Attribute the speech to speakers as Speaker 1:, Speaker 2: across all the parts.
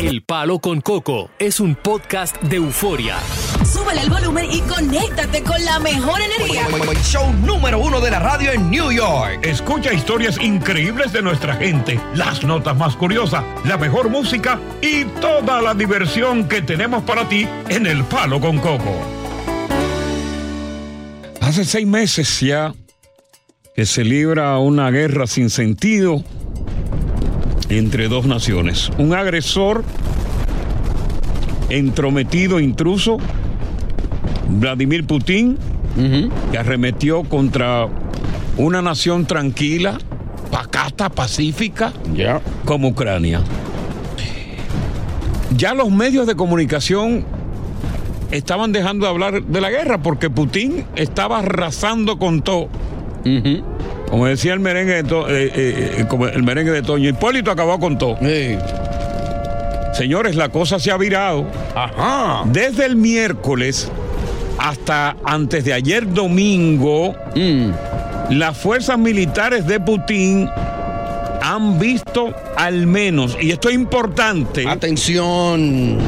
Speaker 1: El Palo con Coco es un podcast de euforia.
Speaker 2: Súbele el volumen y conéctate con la mejor energía.
Speaker 3: Show número uno de la radio en New York. Escucha historias increíbles de nuestra gente, las notas más curiosas, la mejor música y toda la diversión que tenemos para ti en El Palo con Coco. Hace seis meses ya que se libra una guerra sin sentido entre dos naciones. Un agresor entrometido, intruso, Vladimir Putin, que arremetió contra una nación tranquila, pacata, pacífica, como Ucrania. Ya los medios de comunicación estaban dejando de hablar de la guerra porque Putin estaba arrasando con todo. Como decía el merengue de, to- eh, eh, como el merengue de Toño, Hipólito acabó con todo. Señores, la cosa se ha virado. Desde el miércoles hasta antes de ayer domingo, las fuerzas militares de Putin han visto al menos, y esto es importante. Atención.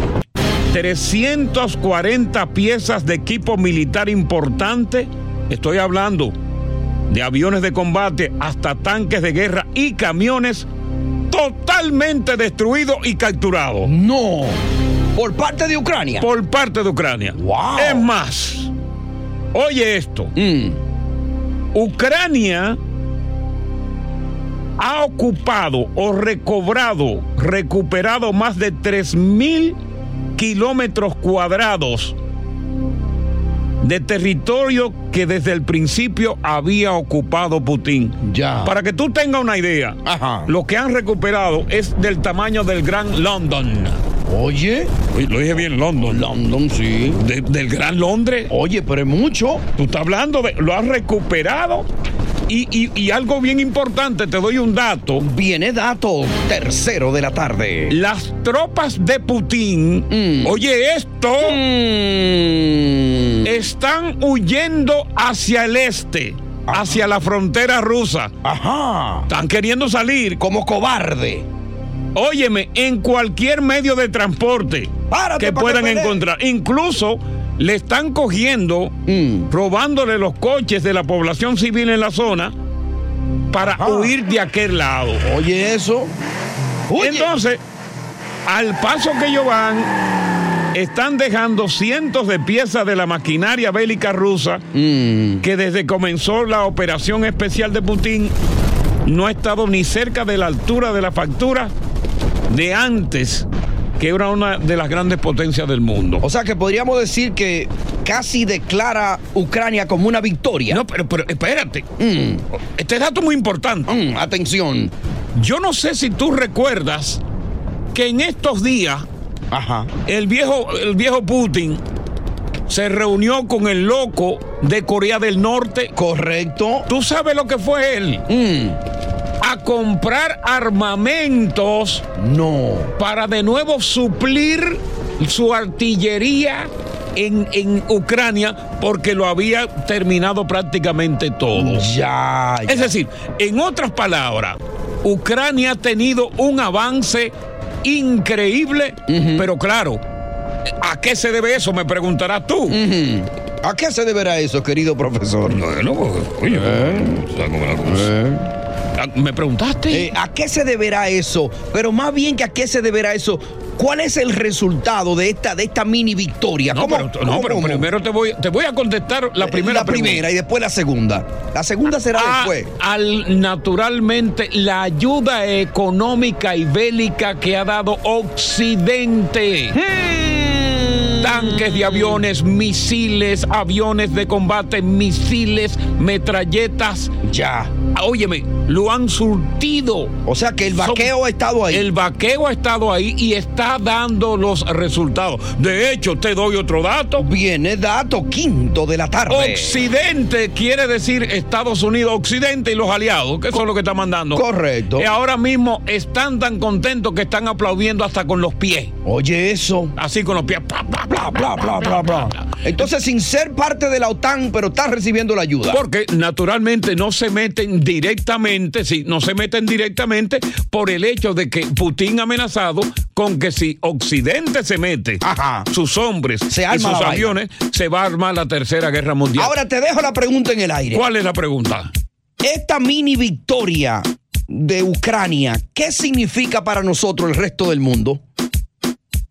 Speaker 3: 340 piezas de equipo militar importante. Estoy hablando de aviones de combate hasta tanques de guerra y camiones totalmente destruidos y capturados. No. ¿Por parte de Ucrania? Por parte de Ucrania. Es más, oye esto. Ucrania ha ocupado o recobrado, recuperado más de 3.000 kilómetros cuadrados de territorio que desde el principio había ocupado Putin. Ya. Para que tú tengas una idea, lo que han recuperado es del tamaño del Gran London. Oye. Lo dije bien, London. London, sí. del Gran Londres. Oye, pero es mucho. Tú estás hablando de. Lo has recuperado. Y, y- y algo bien importante, te doy un dato. Viene dato tercero de la tarde. Las tropas de Putin, oye esto, están huyendo hacia el este, hacia la frontera rusa. Ajá. Están queriendo salir como cobarde. Óyeme, en cualquier medio de transporte que puedan encontrar. Incluso le están cogiendo, robándole los coches de la población civil en la zona para huir de aquel lado. Oye, eso. Entonces, al paso que ellos van, están dejando cientos de piezas de la maquinaria bélica rusa que desde comenzó la operación especial de Putin no ha estado ni cerca de la altura de la factura de antes, que era una de las grandes potencias del mundo.
Speaker 4: O sea que podríamos decir que casi declara Ucrania como una victoria.
Speaker 3: No, pero, pero espérate. Este dato es muy importante.
Speaker 4: atención.
Speaker 3: Yo no sé si tú recuerdas que en estos días El, viejo, el viejo Putin se reunió con el loco de Corea del Norte. Correcto. ¿Tú sabes lo que fue él? A comprar armamentos. No. Para de nuevo suplir su artillería en, en Ucrania porque lo había terminado prácticamente todo. Ya, Es decir, en otras palabras, Ucrania ha tenido un avance increíble, pero claro, ¿a qué se debe eso? Me preguntarás tú.
Speaker 4: ¿A qué se deberá eso, querido profesor?
Speaker 3: Bueno, oye, Ah, ¿Me preguntaste?
Speaker 4: Eh, ¿A qué se deberá eso? Pero más bien que a qué se deberá eso. ¿Cuál es el resultado de esta, de esta mini victoria?
Speaker 3: No,
Speaker 4: ¿Cómo-
Speaker 3: pero, no,
Speaker 4: cómo-
Speaker 3: pero
Speaker 4: cómo?
Speaker 3: primero te voy, te voy a contestar la primera
Speaker 4: la
Speaker 3: pregunta.
Speaker 4: primera y después la segunda. La segunda será
Speaker 3: Ah,
Speaker 4: después.
Speaker 3: al naturalmente la ayuda económica y bélica que ha dado Occidente. Tanques de aviones, misiles, aviones de combate, misiles, metralletas.
Speaker 4: Ya.
Speaker 3: Óyeme, lo han surtido.
Speaker 4: O sea que el
Speaker 3: Son-
Speaker 4: vaqueo ha estado ahí.
Speaker 3: El vaqueo ha estado ahí y está dando los resultados. De hecho, te doy otro dato.
Speaker 4: Viene dato quinto de la tarde.
Speaker 3: Occidente quiere decir Estados Unidos, Occidente y los aliados, que son los que están mandando.
Speaker 4: Correcto.
Speaker 3: Y ahora mismo están tan contentos que están aplaudiendo hasta con los pies.
Speaker 4: Oye eso.
Speaker 3: Así con los pies. Bla, bla,
Speaker 4: Bla, bla, bla, bla, bla. Entonces, sin ser parte de la OTAN, pero estás recibiendo la ayuda.
Speaker 3: Porque naturalmente no se meten directamente, sí, no se meten directamente por el hecho de que Putin ha amenazado con que si Occidente se mete,
Speaker 4: Ajá.
Speaker 3: sus hombres
Speaker 4: Se
Speaker 3: y sus
Speaker 4: vaina.
Speaker 3: aviones, se va a armar la tercera guerra mundial.
Speaker 4: Ahora te dejo la pregunta en el aire.
Speaker 3: ¿Cuál es la pregunta?
Speaker 4: Esta mini victoria de Ucrania, ¿qué significa para nosotros el resto del mundo?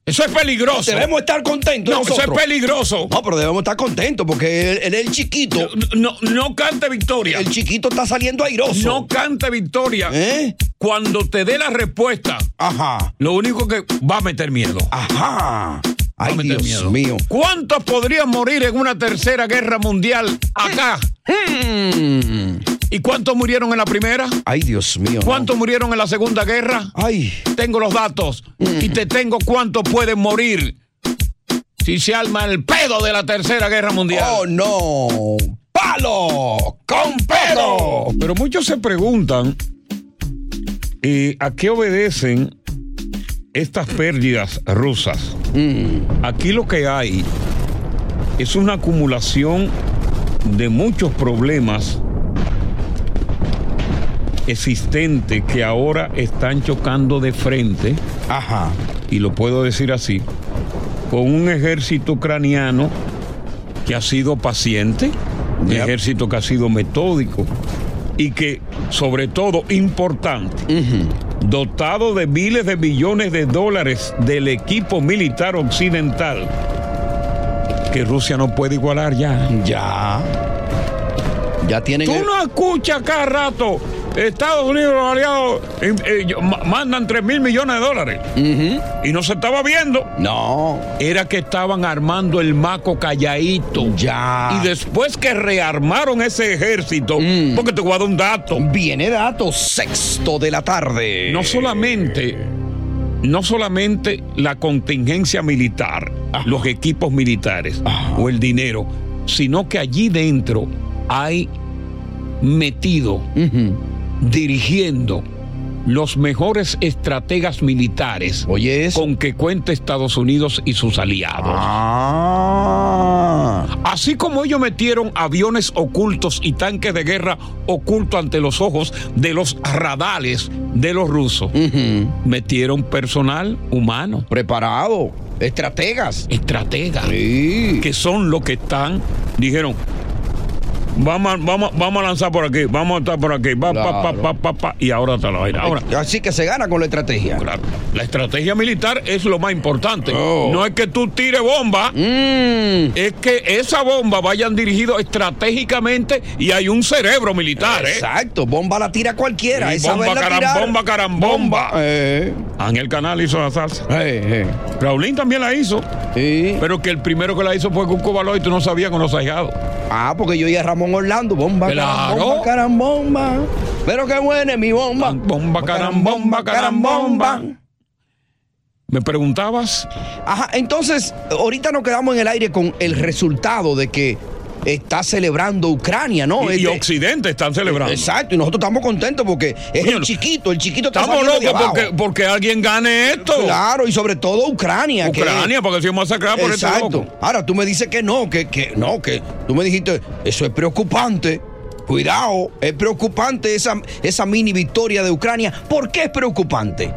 Speaker 3: Eso es peligroso.
Speaker 4: Debemos estar contentos
Speaker 3: No, eso es peligroso.
Speaker 4: No, pero debemos estar contentos porque él, él es el chiquito.
Speaker 3: No, no cante victoria.
Speaker 4: El chiquito está saliendo airoso.
Speaker 3: No cante victoria.
Speaker 4: ¿Eh?
Speaker 3: Cuando te dé la respuesta,
Speaker 4: Ajá.
Speaker 3: lo único que va a meter miedo.
Speaker 4: Ajá. Ay, Dios
Speaker 3: miedo.
Speaker 4: mío.
Speaker 3: ¿Cuántos podrían morir en una tercera guerra mundial acá?
Speaker 4: Hmm.
Speaker 3: ¿Y cuántos murieron en la primera?
Speaker 4: Ay, Dios mío. no.
Speaker 3: ¿Cuántos murieron en la segunda guerra?
Speaker 4: Ay.
Speaker 3: Tengo los datos y te tengo cuántos pueden morir si se arma el pedo de la tercera guerra mundial.
Speaker 4: Oh, no. ¡Palo! ¡Con pedo!
Speaker 3: Pero muchos se preguntan eh, a qué obedecen estas pérdidas rusas. Aquí lo que hay es una acumulación de muchos problemas existentes que ahora están chocando de frente,
Speaker 4: Ajá.
Speaker 3: y lo puedo decir así, con un ejército ucraniano que ha sido paciente, un
Speaker 4: Yep.
Speaker 3: ejército que ha sido metódico y que, sobre todo, importante, dotado de miles de millones de dólares del equipo militar occidental, que Rusia no puede igualar ya.
Speaker 4: Ya. Ya tienen.
Speaker 3: Tú
Speaker 4: el-
Speaker 3: no escuchas cada rato. Estados Unidos los aliados eh, eh, mandan 3 mil millones de dólares. Y no se estaba viendo.
Speaker 4: No.
Speaker 3: Era que estaban armando el maco calladito.
Speaker 4: Ya.
Speaker 3: Y después que rearmaron ese ejército,
Speaker 4: Mm.
Speaker 3: porque te voy a dar un dato.
Speaker 4: Viene dato sexto de la tarde.
Speaker 3: No solamente, no solamente la contingencia militar, los equipos militares
Speaker 4: Ajá.
Speaker 3: o el dinero, sino que allí dentro hay metido,
Speaker 4: Ujú.
Speaker 3: Dirigiendo los mejores estrategas militares
Speaker 4: Oye,
Speaker 3: con que cuenta Estados Unidos y sus aliados.
Speaker 4: Ah.
Speaker 3: Así como ellos metieron aviones ocultos y tanques de guerra ocultos ante los ojos de los radares de los rusos, metieron personal humano,
Speaker 4: Preparado. Estrategas.
Speaker 3: estrategas,
Speaker 4: Sí.
Speaker 3: que son los que están, dijeron, vamos, a- vamos, vamos a lanzar por aquí, vamos a estar por aquí, pa,
Speaker 4: Claro.
Speaker 3: pa, pa, pa, y ahora está la vaina. Ahora,
Speaker 4: Así que se gana con la estrategia.
Speaker 3: claro, la estrategia militar es lo más importante.
Speaker 4: Oh.
Speaker 3: No es que tú tires bomba.
Speaker 4: Mm.
Speaker 3: Es que esa bomba vayan dirigido estratégicamente y hay un cerebro militar, ¿eh?
Speaker 4: Exacto. Bomba la tira cualquiera. Esa
Speaker 3: bomba, carambomba, carambomba.
Speaker 4: Eh.
Speaker 3: Ángel Canal hizo la salsa.
Speaker 4: Eh,
Speaker 3: Raulín también la hizo,
Speaker 4: eh. Sí.
Speaker 3: pero que el primero que la hizo fue Cuco Baloy, tú no sabías con los ahijados.
Speaker 4: Ah, porque yo y a Ramón Orlando, bomba,
Speaker 3: Claro.
Speaker 4: carambomba, carambomba. Pero qué buena es mi bomba.
Speaker 3: Bomba, carambomba, carambomba. Me preguntabas,
Speaker 4: Ajá, entonces, ahorita nos quedamos en el aire con el resultado de que está celebrando Ucrania, ¿no?
Speaker 3: y, y
Speaker 4: Este-
Speaker 3: Occidente están celebrando.
Speaker 4: Exacto, y nosotros estamos contentos porque es el chiquito, el chiquito está
Speaker 3: Estamos
Speaker 4: de
Speaker 3: locos
Speaker 4: abajo.
Speaker 3: porque, porque alguien gane esto.
Speaker 4: Claro, y sobre todo Ucrania. que-
Speaker 3: Ucrania, porque si masacrada por este
Speaker 4: Exacto.
Speaker 3: loco.
Speaker 4: Ahora tú me dices que no, que, que no, que tú me dijiste, eso es preocupante. Cuidado, es preocupante esa, esa mini victoria de Ucrania. ¿Por qué es preocupante?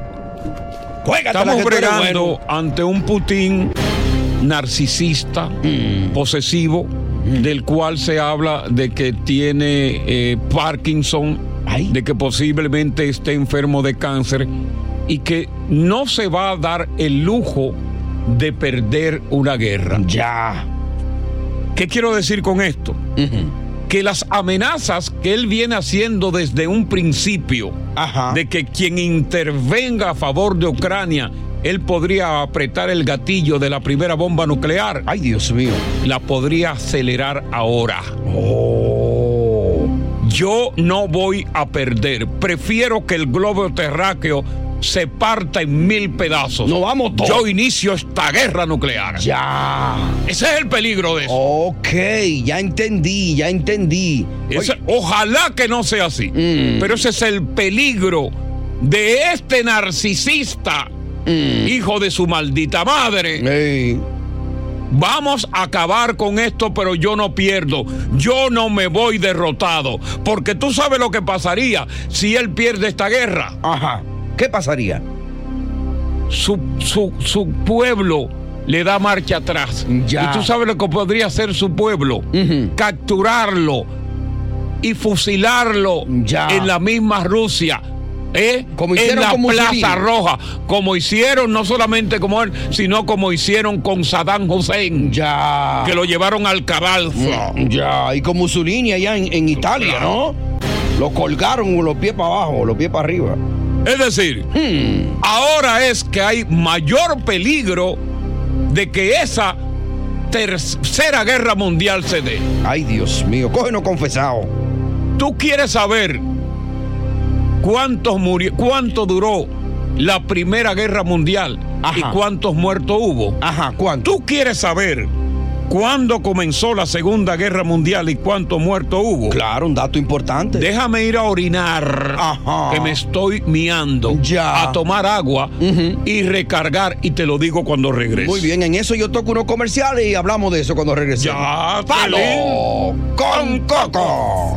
Speaker 4: Juégatela,
Speaker 3: Estamos bregando
Speaker 4: bueno.
Speaker 3: ante un Putin narcisista,
Speaker 4: Mm.
Speaker 3: posesivo, del cual se habla de que tiene eh, Parkinson,
Speaker 4: Ay.
Speaker 3: de que posiblemente esté enfermo de cáncer y que no se va a dar el lujo de perder una guerra.
Speaker 4: Ya.
Speaker 3: ¿Qué quiero decir con esto? Que las amenazas que él viene haciendo desde un principio,
Speaker 4: Ajá.
Speaker 3: de que quien intervenga a favor de Ucrania, él podría apretar el gatillo de la primera bomba nuclear,
Speaker 4: Ay, Dios mío.
Speaker 3: la podría acelerar ahora.
Speaker 4: Oh.
Speaker 3: Yo no voy a perder. Prefiero que el globo terráqueo se parta en mil pedazos.
Speaker 4: No vamos todos.
Speaker 3: Yo inicio esta guerra nuclear.
Speaker 4: Ya.
Speaker 3: Ese es el peligro de eso.
Speaker 4: Ok, ya entendí, ya entendí.
Speaker 3: Ese- ojalá que no sea así.
Speaker 4: Mm.
Speaker 3: Pero ese es el peligro de este narcisista,
Speaker 4: Mm.
Speaker 3: hijo de su maldita madre. Vamos a acabar con esto, pero yo no pierdo. Yo no me voy derrotado. Porque tú sabes lo que pasaría si él pierde esta guerra.
Speaker 4: Ajá. ¿Qué pasaría?
Speaker 3: Su, su- su pueblo le da marcha atrás.
Speaker 4: Ya.
Speaker 3: Y tú sabes lo que podría hacer su pueblo. Capturarlo y fusilarlo
Speaker 4: Ya.
Speaker 3: en la misma Rusia. ¿Eh?
Speaker 4: Como
Speaker 3: en
Speaker 4: hicieron
Speaker 3: la
Speaker 4: con Mussolini.
Speaker 3: Plaza Roja, como hicieron no solamente como él, sino como hicieron con Saddam Hussein,
Speaker 4: Ya.
Speaker 3: que lo llevaron al cadalso.
Speaker 4: Ya. Y con Mussolini allá en, en Italia, ¿no? Lo colgaron con los pies para abajo, los pies para arriba.
Speaker 3: Es decir,
Speaker 4: Hmm.
Speaker 3: ahora es que hay mayor peligro de que esa tercera guerra mundial se dé.
Speaker 4: Ay, Dios mío. Cógenos confesado.
Speaker 3: ¿Tú quieres saber cuántos murió, cuánto duró la primera guerra mundial
Speaker 4: Ajá.
Speaker 3: y cuántos muertos hubo?
Speaker 4: Ajá, ¿cuánto?
Speaker 3: ¿Tú quieres saber cuándo comenzó la segunda guerra mundial y cuántos muertos hubo?
Speaker 4: Claro, un dato importante.
Speaker 3: Déjame ir a orinar,
Speaker 4: Ajá.
Speaker 3: que me estoy miando,
Speaker 4: Ya.
Speaker 3: a tomar agua y recargar y te lo digo cuando regrese.
Speaker 4: Muy bien, en eso yo toco unos comerciales y hablamos de eso cuando regresemos.
Speaker 3: Ya,
Speaker 4: ¡Palo con coco!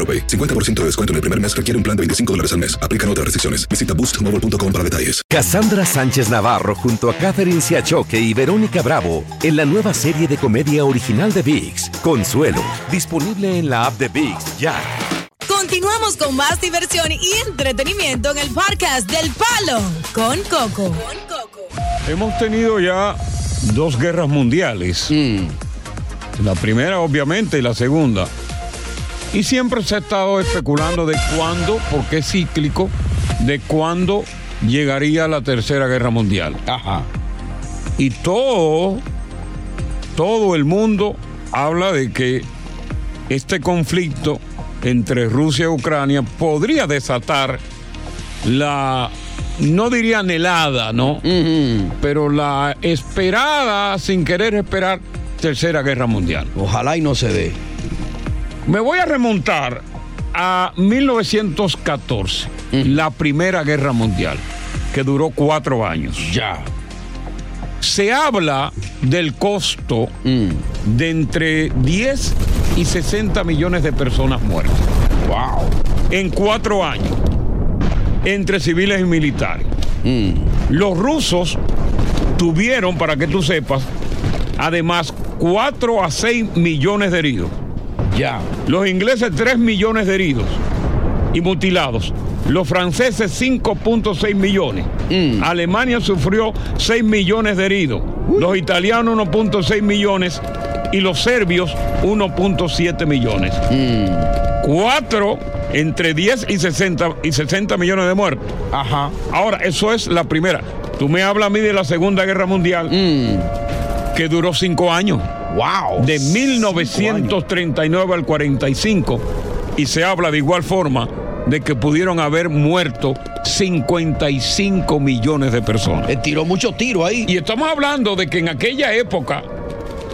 Speaker 5: AroPay. 50% de descuento en el primer mes requiere un plan de 25 dólares al mes. Aplican otras restricciones. Visita boostmobile.com para detalles.
Speaker 6: Cassandra Sánchez Navarro junto a Catherine Siachoque y Verónica Bravo en la nueva serie de comedia original de VIX, Consuelo, disponible en la app de VIX ya.
Speaker 2: Continuamos con más diversión y entretenimiento en el podcast del Palo con Coco.
Speaker 3: Hemos tenido ya dos guerras mundiales. La primera, obviamente, y la segunda. Y siempre se ha estado especulando de cuándo, porque es cíclico, de cuándo llegaría la tercera guerra mundial.
Speaker 4: Ajá.
Speaker 3: Y todo, todo el mundo habla de que este conflicto entre Rusia y Ucrania podría desatar la, no diría anhelada, ¿no? Pero la esperada, sin querer esperar, tercera guerra mundial.
Speaker 4: Ojalá y no se dé.
Speaker 3: Me voy a remontar a 1914, la primera guerra mundial, que duró cuatro años.
Speaker 4: Ya.
Speaker 3: Se habla del costo de entre 10 y 60 millones de personas muertas.
Speaker 4: Wow.
Speaker 3: En cuatro años, entre civiles y militares. Los rusos tuvieron, para que tú sepas, además 4 a 6 millones de heridos.
Speaker 4: Ya.
Speaker 3: Los ingleses 3 millones de heridos y mutilados. Los franceses 5.6 millones. Alemania sufrió 6 millones de heridos. Los italianos 1.6 millones y los serbios 1.7 millones. Cuatro entre 10 y 60, y 60 millones de muertos.
Speaker 4: Ajá.
Speaker 3: Ahora, eso es la primera. Tú me hablas a mí de la Segunda Guerra Mundial,
Speaker 4: Mm.
Speaker 3: que duró cinco años.
Speaker 4: ¡Wow!
Speaker 3: de 1939 al 45 y se habla de igual forma de que pudieron haber muerto 55 millones de personas.
Speaker 4: Él tiró mucho tiro ahí.
Speaker 3: Y estamos hablando de que en aquella época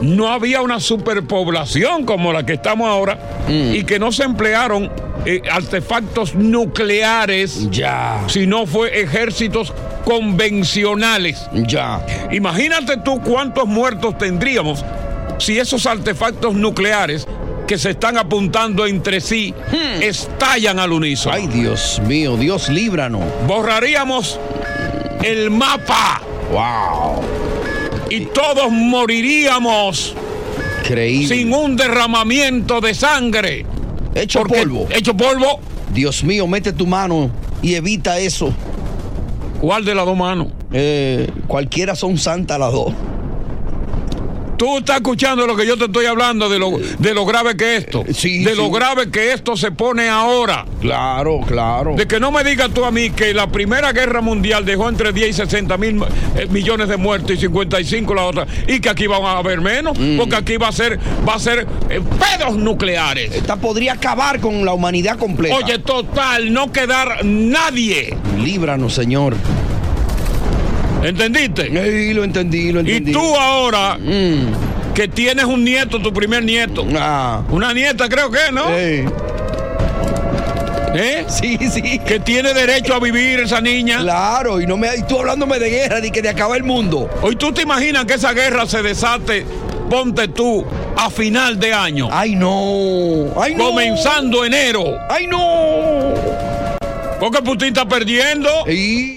Speaker 3: no había una superpoblación como la que estamos ahora y que no se emplearon eh, artefactos nucleares,
Speaker 4: Ya.
Speaker 3: sino fue ejércitos convencionales.
Speaker 4: Ya.
Speaker 3: Imagínate tú cuántos muertos tendríamos si esos artefactos nucleares que se están apuntando entre sí estallan al unísono.
Speaker 4: Ay, Dios mío, Dios líbranos.
Speaker 3: Borraríamos el mapa
Speaker 4: ¡Wow!
Speaker 3: y todos moriríamos
Speaker 4: Increíble.
Speaker 3: sin un derramamiento de sangre.
Speaker 4: Hecho
Speaker 3: Porque-
Speaker 4: polvo.
Speaker 3: Hecho polvo.
Speaker 4: Dios mío, mete tu mano y evita eso.
Speaker 3: ¿Cuál de las dos manos?
Speaker 4: Eh, cualquiera son santas las dos.
Speaker 3: Tú estás escuchando lo que yo te estoy hablando de lo, de lo grave que es esto.
Speaker 4: Sí,
Speaker 3: de
Speaker 4: sí.
Speaker 3: lo grave que esto se pone ahora.
Speaker 4: Claro, claro.
Speaker 3: De que no me digas tú a mí que la Primera Guerra Mundial dejó entre 10 y 60 mil eh, millones de muertos y 55 la otra. Y que aquí van a haber menos,
Speaker 4: Mm.
Speaker 3: porque aquí va a ser, va a ser eh, pedos nucleares.
Speaker 4: Esta podría acabar con la humanidad completa.
Speaker 3: Oye, total, no quedar nadie.
Speaker 4: líbranos, Señor.
Speaker 3: ¿Entendiste?
Speaker 4: Ey, lo entendí, lo
Speaker 3: Y
Speaker 4: entendí.
Speaker 3: tú ahora
Speaker 4: Mm.
Speaker 3: que tienes un nieto, tu primer nieto.
Speaker 4: Ah.
Speaker 3: Una nieta creo que, ¿no?
Speaker 4: Ey.
Speaker 3: ¿Eh?
Speaker 4: Sí, sí.
Speaker 3: Que tiene derecho a vivir esa niña.
Speaker 4: Claro, y no me y tú hablándome de guerra, ni que de acabar el mundo.
Speaker 3: Hoy tú te imaginas que esa guerra se desate, ponte tú, a final de año.
Speaker 4: Ay, no. Ay, no.
Speaker 3: Comenzando enero.
Speaker 4: Ay, no.
Speaker 3: Porque Putin está perdiendo.
Speaker 4: Y